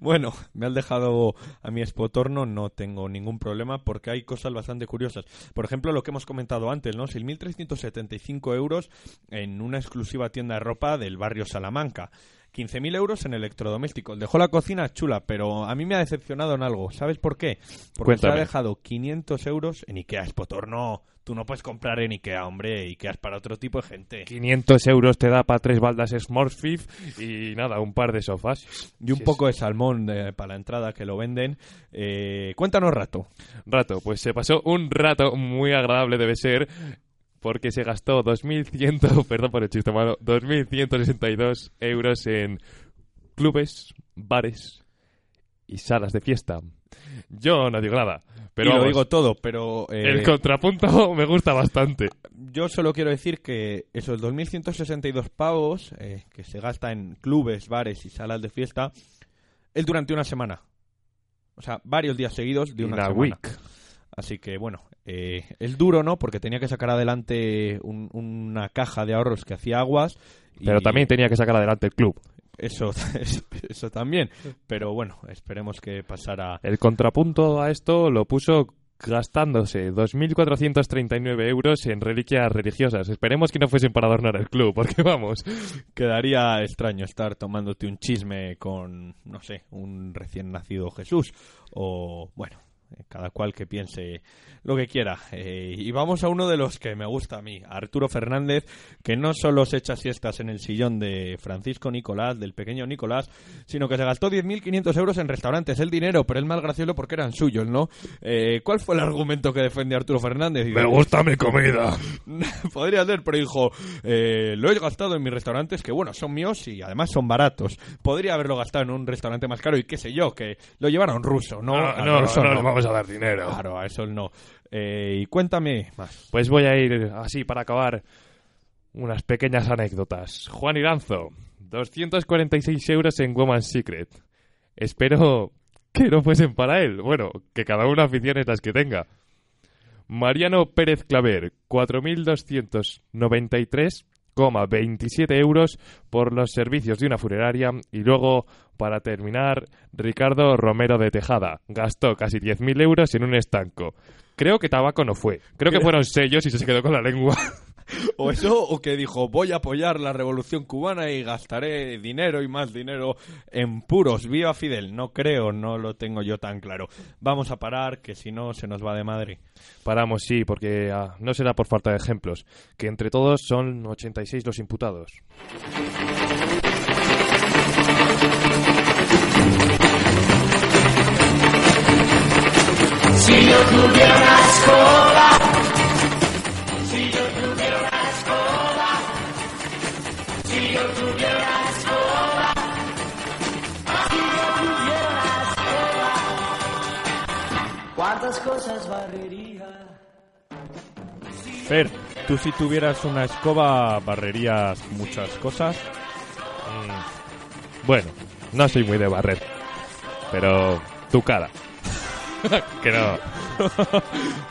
Bueno, me has dejado a mi espotorno, no tengo ningún problema porque hay cosas bastante curiosas. Por ejemplo, lo que hemos comentado antes, ¿no? 6.375 euros en una exclusiva tienda de ropa del barrio Salamanca. 15.000 euros en electrodomésticos. Dejó la cocina chula, pero a mí me ha decepcionado en algo. ¿Sabes por qué? Porque se ha Cuéntame. dejado 500 euros en Ikea. Espotorno, tú no puedes comprar en Ikea, hombre. Ikea es para otro tipo de gente. 500 euros te da para tres baldas Smurfit y nada, un par de sofás. Y un Sí, poco de salmón de- para la entrada que lo venden. Eh, cuéntanos rato. Rato, pues se pasó un rato muy agradable, debe ser, porque se gastó 2.100, (laughs) perdón por el chiste malo, 2.162 euros en clubes, bares y salas de fiesta. Yo no digo nada, pero y lo vamos, digo todo, pero eh, el contrapunto (laughs) me gusta bastante. yo solo quiero decir que esos 2.162 pavos eh, que se gasta en clubes, bares y salas de fiesta es durante una semana. O sea, varios días seguidos de una semana. week. Así que bueno, eh, es duro, ¿no? Porque tenía que sacar adelante un- una caja de ahorros que hacía aguas. y Pero también tenía que sacar adelante el club. Eso, (laughs) eso también. Pero bueno, esperemos que pasara. El contrapunto a esto lo puso gastándose 2.439 euros en reliquias religiosas. Esperemos que no fuesen para adornar el club, porque (laughs) vamos. Quedaría extraño estar tomándote un chisme con, no sé, un recién nacido Jesús. O, bueno, cada cual que piense lo que quiera. Eh, y vamos a uno de los que me gusta a mí, Arturo Fernández, que no solo se echa siestas en el sillón de Francisco Nicolás, del pequeño Nicolás, sino que se gastó 10.500 euros en restaurantes. El dinero, pero el más gracioso porque eran suyos, ¿no? Eh, ¿Cuál fue el argumento que defende Arturo Fernández? Dice, Me gusta mi comida. (laughs) Podría ser, pero dijo, eh, lo he gastado en mis restaurantes, que bueno, son míos y además son baratos. Podría haberlo gastado en un restaurante más caro y qué sé yo, que lo un ruso, ¿no? No, Al no, ruso no le a dar dinero. Claro, a eso no. Eh, y cuéntame más. Pues voy a ir así para acabar unas pequeñas anécdotas. Juan Iranzo, 246 euros en Woman's Secret. Espero que no fuesen para él. Bueno, que cada una aficiones las que tenga. Mariano Pérez Claver, 4.293,27 euros por los servicios de una funeraria. Y luego, para terminar, Ricardo Romero de Tejada. Gastó casi 10.000 euros en un estanco. Creo que tabaco no fue. Creo que (laughs) fueron sellos y se quedó con la lengua. (laughs) O eso, o que dijo, voy a apoyar la revolución cubana y gastaré dinero y más dinero en puros. Viva Fidel. No creo, no lo tengo yo tan claro. Vamos a parar, que si no se nos va de madre. Paramos, sí, porque ah, no será por falta de ejemplos. Que entre todos son 86 los imputados. Si yo tuviera una escoba, Fer, tú si tuvieras una escoba, barrerías muchas cosas. Mm, Bueno, no soy muy de barrer. Pero tu cara. (laughs) que no. (laughs)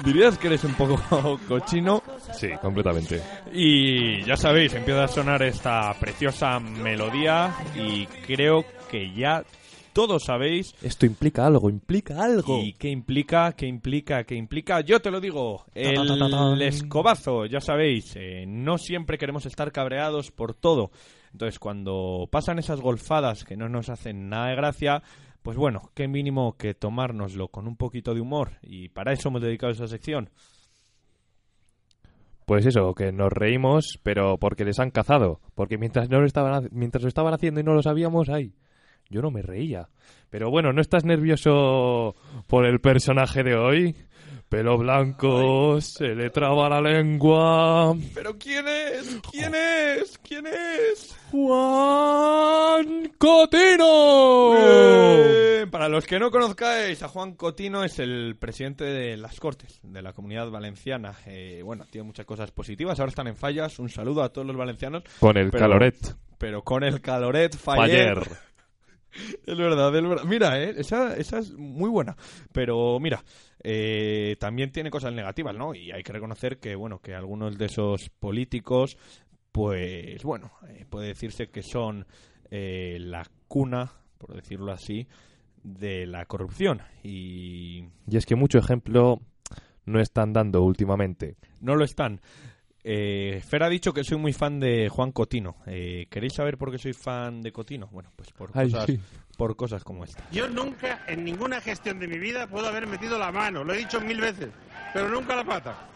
Dirías que eres un poco (laughs) cochino. Sí, completamente. Y ya sabéis, empieza a sonar esta preciosa melodía y creo que ya todos sabéis. Esto implica algo, implica algo. ¿Y qué implica? ¿Qué implica? ¿Qué implica? Yo te lo digo, el escobazo, ya sabéis, eh, no siempre queremos estar cabreados por todo. Entonces, cuando pasan esas golfadas que no nos hacen nada de gracia, pues bueno, qué mínimo que tomárnoslo con un poquito de humor. Y para eso hemos dedicado esa sección. Pues eso, que nos reímos, pero porque les han cazado. Porque mientras, no lo estaban, mientras lo estaban haciendo y no lo sabíamos, ahí. Yo no me reía. Pero bueno, ¿no estás nervioso por el personaje de hoy? Pelo blanco, se le traba la lengua. ¿Pero quién es? ¿Quién es? ¿Quién es? ¡Juan Cotino! Para los que no conozcáis, a Juan Cotino es el presidente de las Cortes, de la Comunidad Valenciana. Eh, bueno, tiene muchas cosas positivas, ahora están en fallas. Un saludo a todos los valencianos. Con el Pero- caloret. Pero con el caloret faller. Faller. (laughs) Es verdad, es verdad. Mira, eh, esa, esa es muy buena. Pero mira, eh, también tiene cosas negativas, ¿no? Y hay que reconocer que, bueno, que algunos de esos políticos, pues, bueno, eh, puede decirse que son eh, la cuna, por decirlo así, de la corrupción. Y Y es que mucho ejemplo no están dando últimamente. no lo están. Eh, Fer ha dicho que soy muy fan de Juan Cotino. Eh, ¿Queréis saber por qué soy fan de Cotino? Bueno, pues por Ay, cosas, sí. por cosas como esta. Yo nunca, en ninguna gestión de mi vida, puedo haber metido la mano. Lo he dicho mil veces, pero nunca la pata.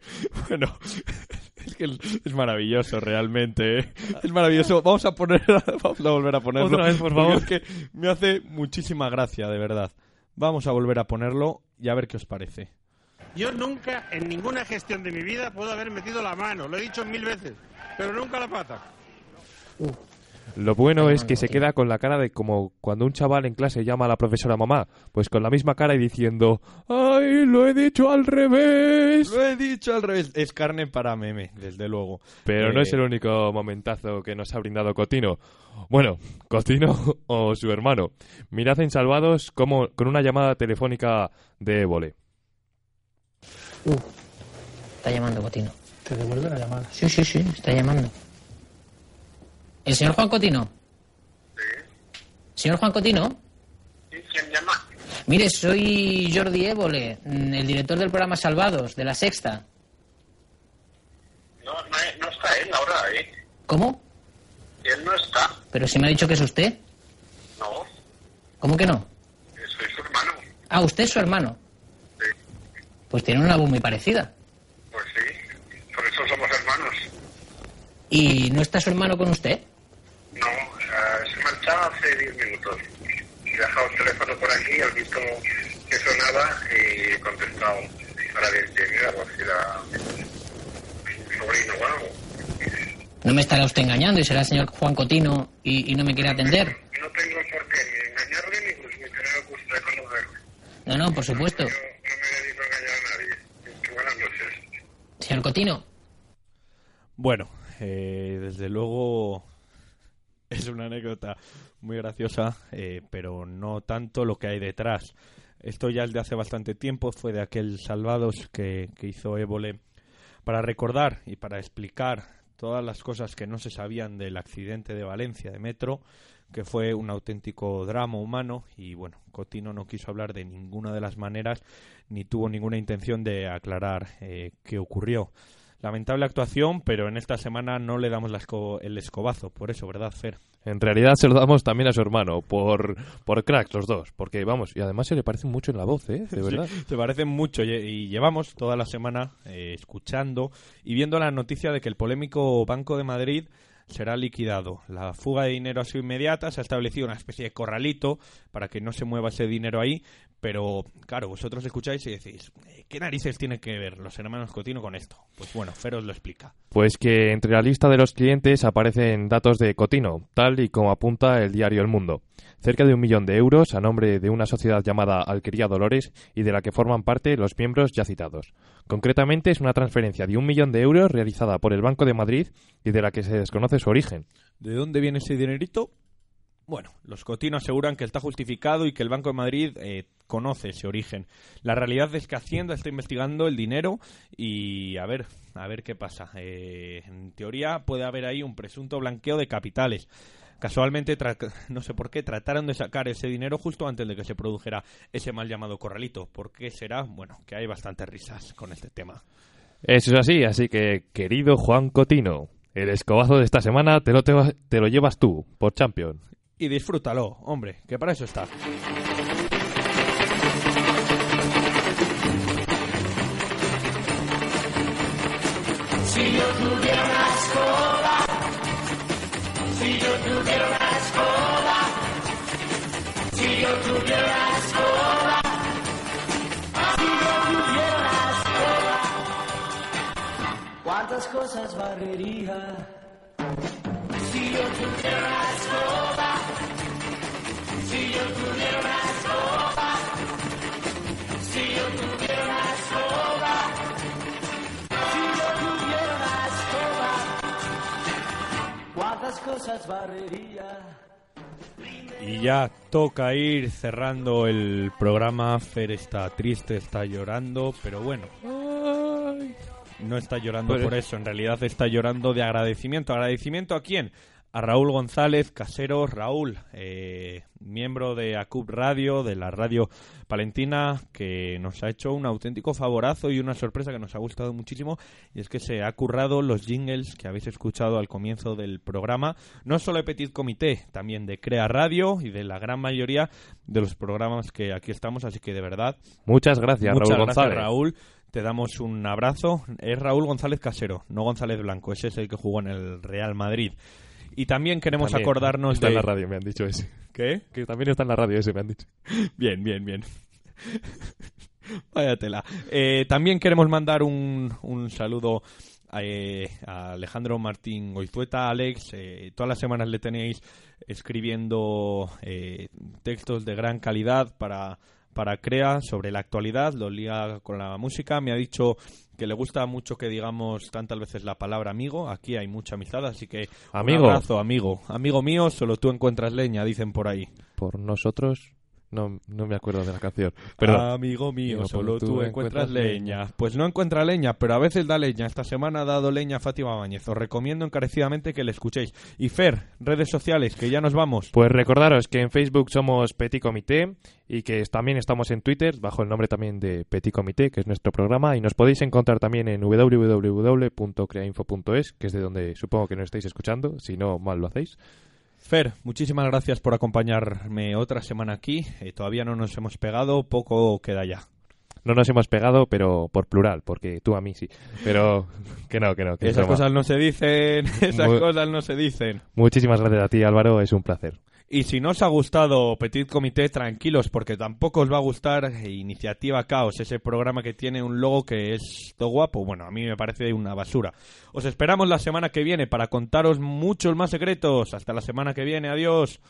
(laughs) Bueno, (laughs) es que es- maravilloso realmente. ¿eh? Es maravilloso. Vamos a poner, (laughs) vamos a volver a ponerlo. Otra vez, por favor. Es que me hace muchísima gracia, de verdad. Vamos a volver a ponerlo y a ver qué os parece. Yo nunca, en ninguna gestión de mi vida, puedo haber metido la mano. Lo he dicho mil veces, pero nunca la pata. Lo bueno es que se queda con la cara de como cuando un chaval en clase llama a la profesora mamá, pues con la misma cara y diciendo, ¡ay, lo he dicho al revés! Lo he dicho al revés. Es carne para meme, desde luego. Pero no Eh, es el único momentazo que nos ha brindado Cotino. Bueno, Cotino (laughs) o su hermano. Mirad en Salvados como con una llamada telefónica de Évole. Está llamando Cotino. Te devuelve la llamada. Sí, sí, sí, está llamando. ¿El señor Juan Cotino? ¿Señor Juan Cotino? ¿Quién llama? Mire, soy Jordi Évole, mm, el director del programa Salvados, de La Sexta. No, no, no está él ahora, ¿eh? ¿Cómo? Él no está. ¿Pero si me ha dicho que es usted? No, ¿Cómo que no? soy su hermano. Ah, usted es su hermano. Pues tiene una voz muy parecida. Pues sí, por eso somos hermanos. ¿Y no está su hermano con usted? No, eh, se marchaba hace 10 minutos. He dejado el teléfono por aquí, he visto que sonaba y he contestado para ver que mira, pues era sobrino o algo. No me estará usted engañando y será el señor Juan Cotino y, y no me quiere atender. No tengo por qué ni engañarle ni, pues, ni tener gusto de conocerle. No, no, por supuesto me dedico a engañar a nadie. Que buenas noches. Cotino, Bueno, eh, desde luego (laughs) es una anécdota muy graciosa, eh, pero no tanto lo que hay detrás. Esto ya es de hace bastante tiempo, fue de aquel Salvados que, que hizo Évole para recordar y para explicar todas las cosas que no se sabían del accidente de Valencia de metro, que fue un auténtico drama humano y bueno, Cotino no quiso hablar de ninguna de las maneras ni tuvo ninguna intención de aclarar eh, qué ocurrió. Lamentable actuación, pero en esta semana no le damos la esco- el escobazo, por eso, ¿verdad, Fer? En realidad se lo damos también a su hermano, por, por cracks los dos, porque vamos, y además se le parece mucho en la voz, ¿eh? De (laughs) verdad. Sí, se parecen mucho y, y llevamos toda la semana eh, escuchando y viendo la noticia de que el polémico Banco de Madrid será liquidado. La fuga de dinero ha sido inmediata, se ha establecido una especie de corralito para que no se mueva ese dinero ahí, pero claro, vosotros escucháis y decís, "Eh, ¿qué narices tiene que ver los hermanos Cotino con esto? Pues bueno, Fer os lo explica. Pues que entre la lista de los clientes aparecen datos de Cotino, tal y como apunta el diario El Mundo. Cerca de un millón de euros a nombre de una sociedad llamada Alquería Dolores y de la que forman parte los miembros ya citados. Concretamente es una transferencia de un millón de euros realizada por el Banco de Madrid y de la que se desconoce su origen. ¿De dónde viene ese dinerito? Bueno, los Cotino aseguran que está justificado y que el Banco de Madrid eh, conoce ese origen. La realidad es que Hacienda está investigando el dinero y a ver, a ver qué pasa. Eh, en teoría puede haber ahí un presunto blanqueo de capitales. Casualmente, (laughs) no sé por qué, trataron de sacar ese dinero justo antes de que se produjera ese mal llamado corralito. ¿Por qué será? Bueno, que hay bastantes risas con este tema. Eso es así, así que, querido Juan Cotino, el escobazo de esta semana te lo, te, te lo llevas tú, por Champion. Y disfrútalo, hombre, que para eso está. Si yo tuviera una escoba, si yo tuviera una escoba, si yo tuviera una escoba, si yo tuviera una escoba, ¿cuántas cosas barrería? Y ya toca ir cerrando el programa. Fer está triste, está llorando, pero bueno. No está llorando Pues- por eso, en realidad está llorando de agradecimiento. ¿Agradecimiento a quién? A Raúl González, casero. Raúl, eh, miembro de ACUP Radio, de la radio palentina, que nos ha hecho un auténtico favorazo y una sorpresa que nos ha gustado muchísimo. Y es que se ha currado los jingles que habéis escuchado al comienzo del programa. No solo de Petit Comité, también de Crea Radio y de la gran mayoría de los programas que aquí estamos. Así que de verdad, Muchas gracias, Muchas Raúl gracias, González. Raúl. Te damos un abrazo. Es Raúl González Casero, no González Blanco. Ese es el que jugó en el Real Madrid. Y también queremos También acordarnos está de... en la radio, me han dicho ese. ¿Qué? Que también está en la radio ese, me han dicho. Bien, bien, bien. (laughs) Vaya tela. Eh, también queremos mandar un, un saludo eh, a Alejandro Martín Goizueta, Alex. eh, todas las semanas le tenéis escribiendo eh, textos de gran calidad para, para Crea sobre la actualidad, lo liga con la música. Me ha dicho que le gusta mucho que digamos tantas veces la palabra amigo. Aquí hay mucha amistad, así que Amigo. un abrazo, amigo. Amigo mío, solo tú encuentras leña, dicen por ahí. Por nosotros, no, no me acuerdo de la canción. Pero Amigo mío, Digo, solo tú encuentras leña. Pues no encuentra leña, pero a veces da leña. Esta semana ha dado leña Fátima Bañez. Os recomiendo encarecidamente que le escuchéis. Y Fer, redes sociales, que ya nos vamos. Pues recordaros que en Facebook somos Petit Comité y que también estamos en Twitter bajo el nombre también de Petit Comité, que es nuestro programa, y nos podéis encontrar también en www.creainfo.es, que es de donde supongo que nos estáis escuchando, si no mal lo hacéis. Fer, muchísimas gracias por acompañarme otra semana aquí. Eh, todavía no nos hemos pegado, poco queda ya. No nos hemos pegado, pero por plural, porque tú a mí sí. Pero que no, que no. Que es Esas broma. cosas no se dicen, (laughs) esas Mu- cosas no se dicen. Muchísimas gracias a ti, Álvaro, es un placer. Y si no os ha gustado Petit Comité, tranquilos, porque tampoco os va a gustar Iniciativa Caos, ese programa que tiene un logo que es todo guapo. Bueno, a mí me parece una basura. Os esperamos la semana que viene para contaros muchos más secretos. Hasta la semana que viene, adiós.